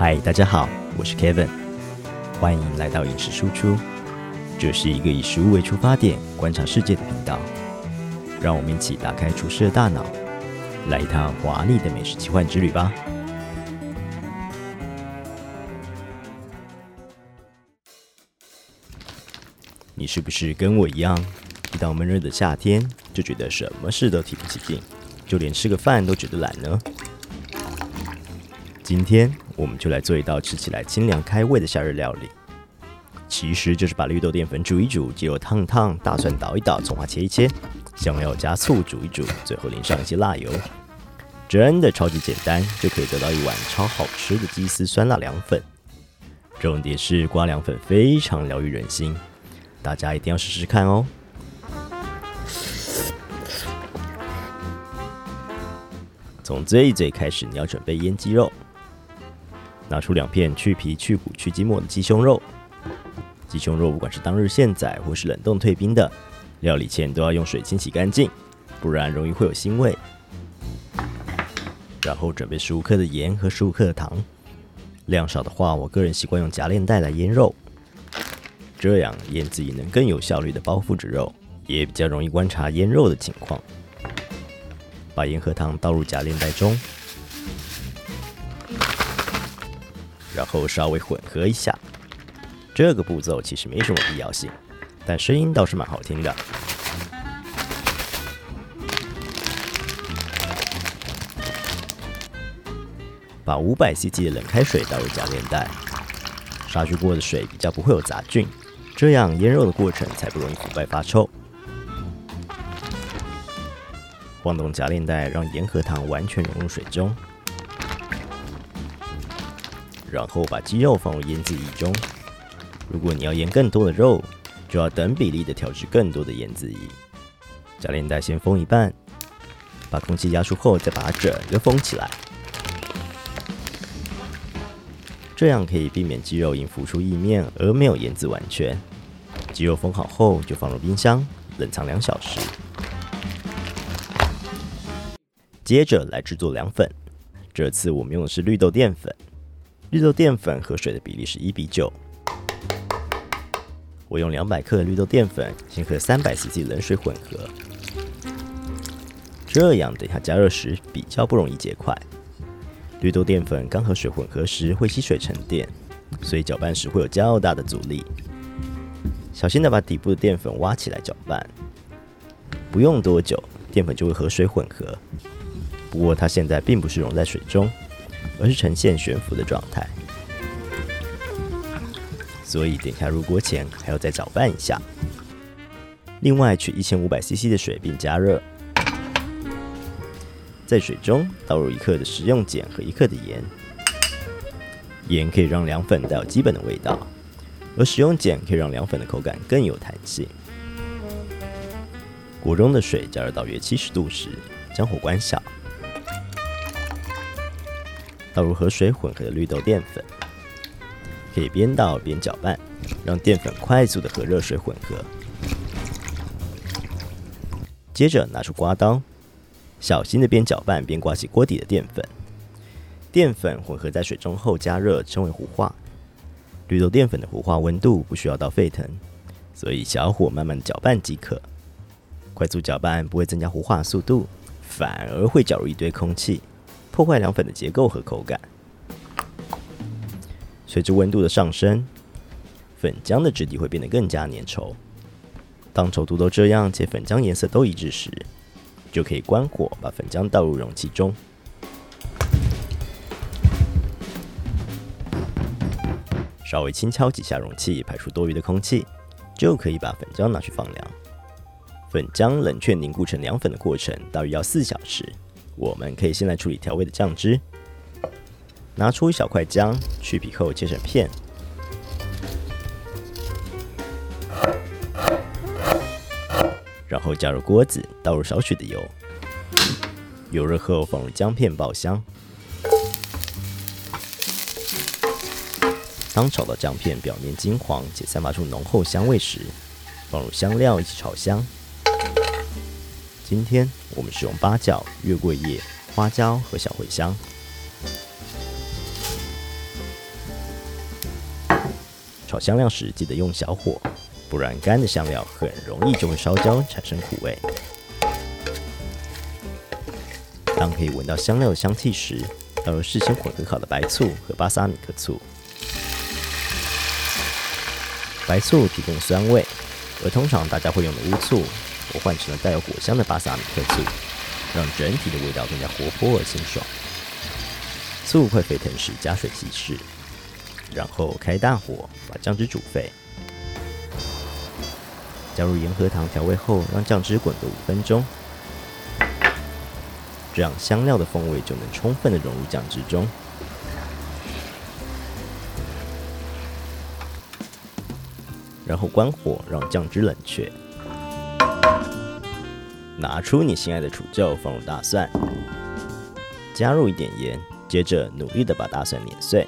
嗨，大家好，我是 Kevin，欢迎来到饮食输出。这是一个以食物为出发点观察世界的频道，让我们一起打开厨师的大脑，来一趟华丽的美食奇幻之旅吧。你是不是跟我一样，一到闷热的夏天，就觉得什么事都提不起劲，就连吃个饭都觉得懒呢？今天我们就来做一道吃起来清凉开胃的夏日料理，其实就是把绿豆淀粉煮一煮，鸡肉烫烫，大蒜捣一捣，葱花切一切，香料加醋煮一煮，最后淋上一些辣油，真的超级简单，就可以得到一碗超好吃的鸡丝酸辣凉粉。重点是刮凉粉非常疗愈人心。大家一定要试试看哦！从最最开始，你要准备腌鸡肉，拿出两片去皮、去骨、去筋膜的鸡胸肉。鸡胸肉不管是当日现宰或是冷冻退冰的，料理前都要用水清洗干净，不然容易会有腥味。然后准备十五克的盐和十五克的糖，量少的话，我个人习惯用夹链袋来腌肉。这样腌制也能更有效率的包覆着肉，也比较容易观察腌肉的情况。把盐和糖倒入夹链袋中，然后稍微混合一下。这个步骤其实没什么必要性，但声音倒是蛮好听的。把五百 CC 的冷开水倒入夹链袋，杀菌过的水比较不会有杂菌。这样腌肉的过程才不容易腐败发臭。晃动夹链袋，让盐和糖完全融入水中，然后把鸡肉放入腌制液中。如果你要腌更多的肉，就要等比例的调制更多的腌制液。夹链袋先封一半，把空气压出后，再把它整个封起来。这样可以避免鸡肉因浮出意面而没有腌制完全。鸡肉封好后，就放入冰箱冷藏两小时。接着来制作凉粉，这次我们用的是绿豆淀粉。绿豆淀粉和水的比例是一比九。我用两百克的绿豆淀粉，先和三百 CC 冷水混合，这样等下加热时比较不容易结块。绿豆淀粉刚和水混合时会吸水沉淀，所以搅拌时会有较大的阻力。小心的把底部的淀粉挖起来搅拌，不用多久，淀粉就会和水混合。不过它现在并不是溶在水中，而是呈现悬浮的状态，所以等下入锅前还要再搅拌一下。另外取一千五百 CC 的水并加热。在水中倒入一克的食用碱和一克的盐，盐可以让凉粉带有基本的味道，而食用碱可以让凉粉的口感更有弹性。锅中的水加热到约七十度时，将火关小，倒入和水混合的绿豆淀粉，可以边倒边搅拌，让淀粉快速的和热水混合。接着拿出刮刀。小心的边搅拌边刮起锅底的淀粉，淀粉混合在水中后加热，称为糊化。绿豆淀粉的糊化温度不需要到沸腾，所以小火慢慢搅拌即可。快速搅拌不会增加糊化速度，反而会搅入一堆空气，破坏凉粉的结构和口感。随着温度的上升，粉浆的质地会变得更加粘稠。当稠度都这样且粉浆颜色都一致时，就可以关火，把粉浆倒入容器中，稍微轻敲几下容器，排出多余的空气，就可以把粉浆拿去放凉。粉浆冷却凝固成凉粉的过程大约要四小时。我们可以先来处理调味的酱汁，拿出一小块姜，去皮后切成片。然后加入锅子，倒入少许的油，油热后放入姜片爆香。当炒到姜片表面金黄且散发出浓厚香味时，放入香料一起炒香。今天我们使用八角、月桂叶、花椒和小茴香。炒香料时记得用小火，不然干的香料很容易就会烧焦，产生苦味。当可以闻到香料的香气时，要用事先混合好的白醋和巴萨米克醋。白醋提供酸味，而通常大家会用的乌醋，我换成了带有果香的巴萨米克醋，让整体的味道更加活泼而清爽。醋快沸腾时加水稀释，然后开大火把酱汁煮沸，加入盐和糖调味后，让酱汁滚个五分钟，这样香料的风味就能充分的融入酱汁中。然后关火，让酱汁冷却。拿出你心爱的杵臼，放入大蒜，加入一点盐，接着努力的把大蒜碾碎。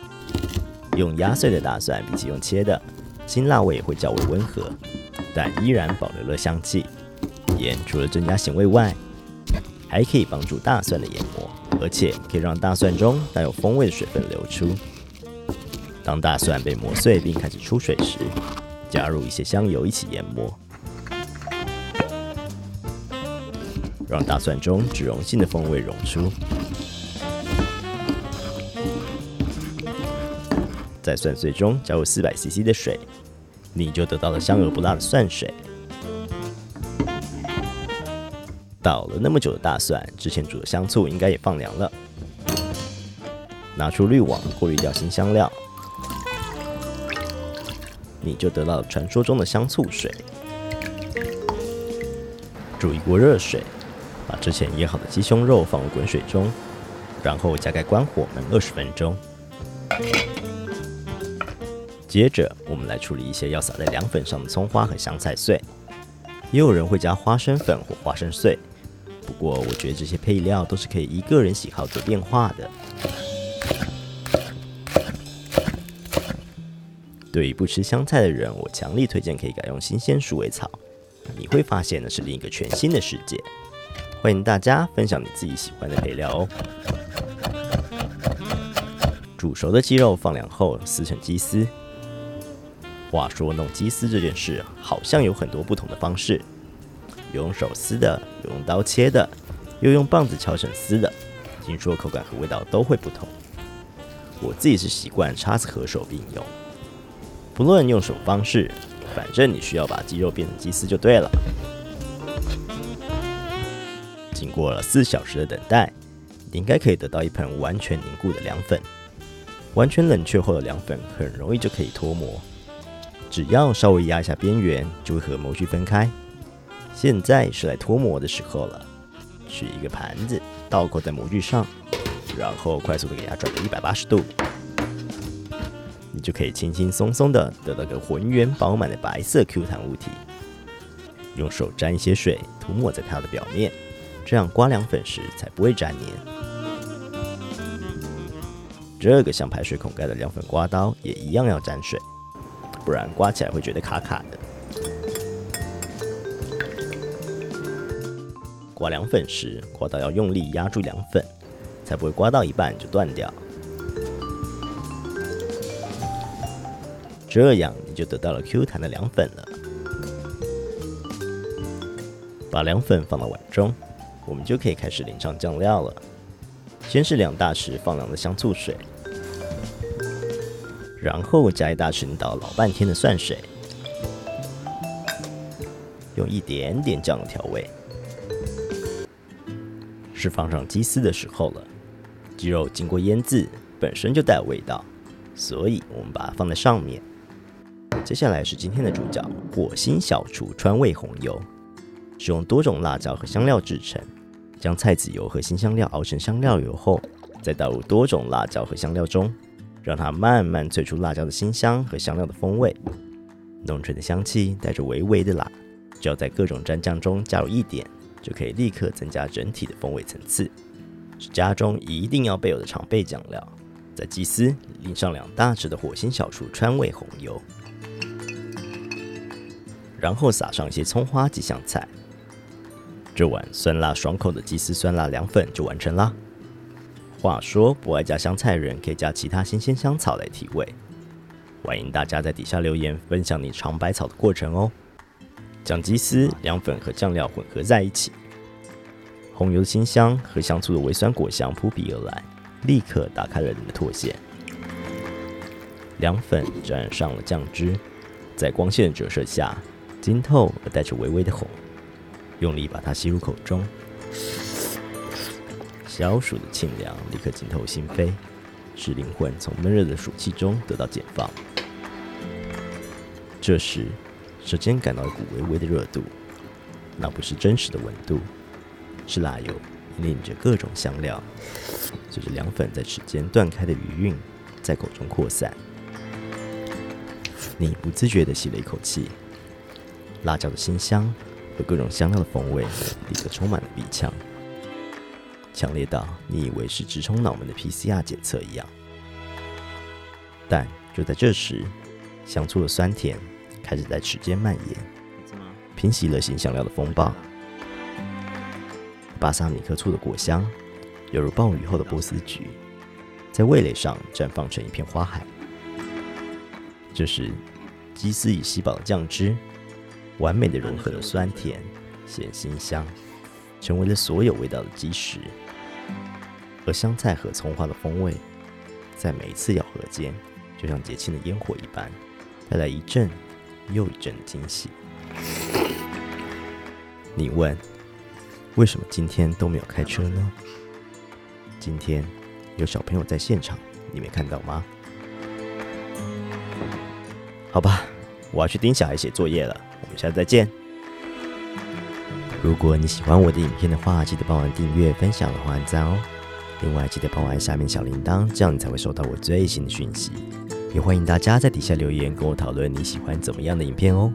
用压碎的大蒜比起用切的，辛辣味会较为温和，但依然保留了香气。盐除了增加咸味外，还可以帮助大蒜的研磨，而且可以让大蒜中带有风味的水分流出。当大蒜被磨碎并开始出水时，加入一些香油一起研磨，让大蒜中脂溶性的风味溶出。在蒜碎中加入四百 CC 的水，你就得到了香而不辣的蒜水。倒了那么久的大蒜，之前煮的香醋应该也放凉了。拿出滤网过滤掉新香料。你就得到了传说中的香醋水。煮一锅热水，把之前腌好的鸡胸肉放入滚水中，然后加盖关火焖二十分钟。接着，我们来处理一些要撒在凉粉上的葱花和香菜碎。也有人会加花生粉或花生碎，不过我觉得这些配料都是可以依个人喜好做变化的。对于不吃香菜的人，我强力推荐可以改用新鲜鼠尾草，你会发现那是另一个全新的世界。欢迎大家分享你自己喜欢的配料哦。煮熟的鸡肉放凉后撕成鸡丝。话说弄鸡丝这件事好像有很多不同的方式，有用手撕的，有用刀切的，又用棒子敲成丝的，听说口感和味道都会不同。我自己是习惯叉子和手并用。不论用什么方式，反正你需要把鸡肉变成鸡丝就对了。经过了四小时的等待，你应该可以得到一盆完全凝固的凉粉。完全冷却后的凉粉很容易就可以脱模，只要稍微压一下边缘，就会和模具分开。现在是来脱模的时候了。取一个盘子，倒扣在模具上，然后快速的给它转个一百八十度。你就可以轻轻松松的得到个浑圆饱满的白色 Q 弹物体。用手沾一些水涂抹在它的表面，这样刮凉粉时才不会粘黏。这个像排水孔盖的凉粉刮刀也一样要沾水，不然刮起来会觉得卡卡的。刮凉粉时，刮刀要用力压住凉粉，才不会刮到一半就断掉。这样你就得到了 Q 弹的凉粉了。把凉粉放到碗中，我们就可以开始淋上酱料了。先是两大匙放凉的香醋水，然后加一大匙倒老半天的蒜水，用一点点酱油调味。是放上鸡丝的时候了。鸡肉经过腌制，本身就带有味道，所以我们把它放在上面。接下来是今天的主角——火星小厨川味红油，使用多种辣椒和香料制成。将菜籽油和新香料熬成香料油后，再倒入多种辣椒和香料中，让它慢慢萃出辣椒的辛香和香料的风味。浓醇的香气带着微微的辣，只要在各种蘸酱中加入一点，就可以立刻增加整体的风味层次。是家中一定要备有的常备酱料。在鸡丝淋上两大匙的火星小厨川味红油。然后撒上一些葱花及香菜，这碗酸辣爽口的鸡丝酸辣凉粉就完成啦。话说不爱加香菜的人可以加其他新鲜香草来提味。欢迎大家在底下留言分享你尝百草的过程哦。将鸡丝、凉粉和酱料混合在一起，红油的清香和香醋的微酸果香扑鼻而来，立刻打开了你的唾腺。凉粉沾上了酱汁，在光线折射下，晶透而带着微微的红。用力把它吸入口中，小暑的清凉立刻浸透心扉，使灵魂从闷热的暑气中得到解放。这时，舌尖感到一股微微的热度，那不是真实的温度，是辣油引领着各种香料，随着凉粉在齿间断开的余韵，在口中扩散。你不自觉地吸了一口气，辣椒的辛香和各种香料的风味立刻充满了鼻腔，强烈到你以为是直冲脑门的 PCR 检测一样。但就在这时，香醋的酸甜开始在齿间蔓延，平息了新香料的风暴。巴萨米克醋的果香，犹如暴雨后的波斯菊，在味蕾上绽放成一片花海。这时，鸡丝已吸饱了酱汁，完美的融合了酸甜、咸、辛、香，成为了所有味道的基石。而香菜和葱花的风味，在每一次咬合间，就像节庆的烟火一般。带来一阵又一阵的惊喜。你问，为什么今天都没有开车呢？今天有小朋友在现场，你没看到吗？好吧，我要去盯小孩写作业了。我们下次再见。如果你喜欢我的影片的话，记得帮我订阅、分享和按赞哦。另外，记得帮我按下面小铃铛，这样你才会收到我最新的讯息。也欢迎大家在底下留言，跟我讨论你喜欢怎么样的影片哦。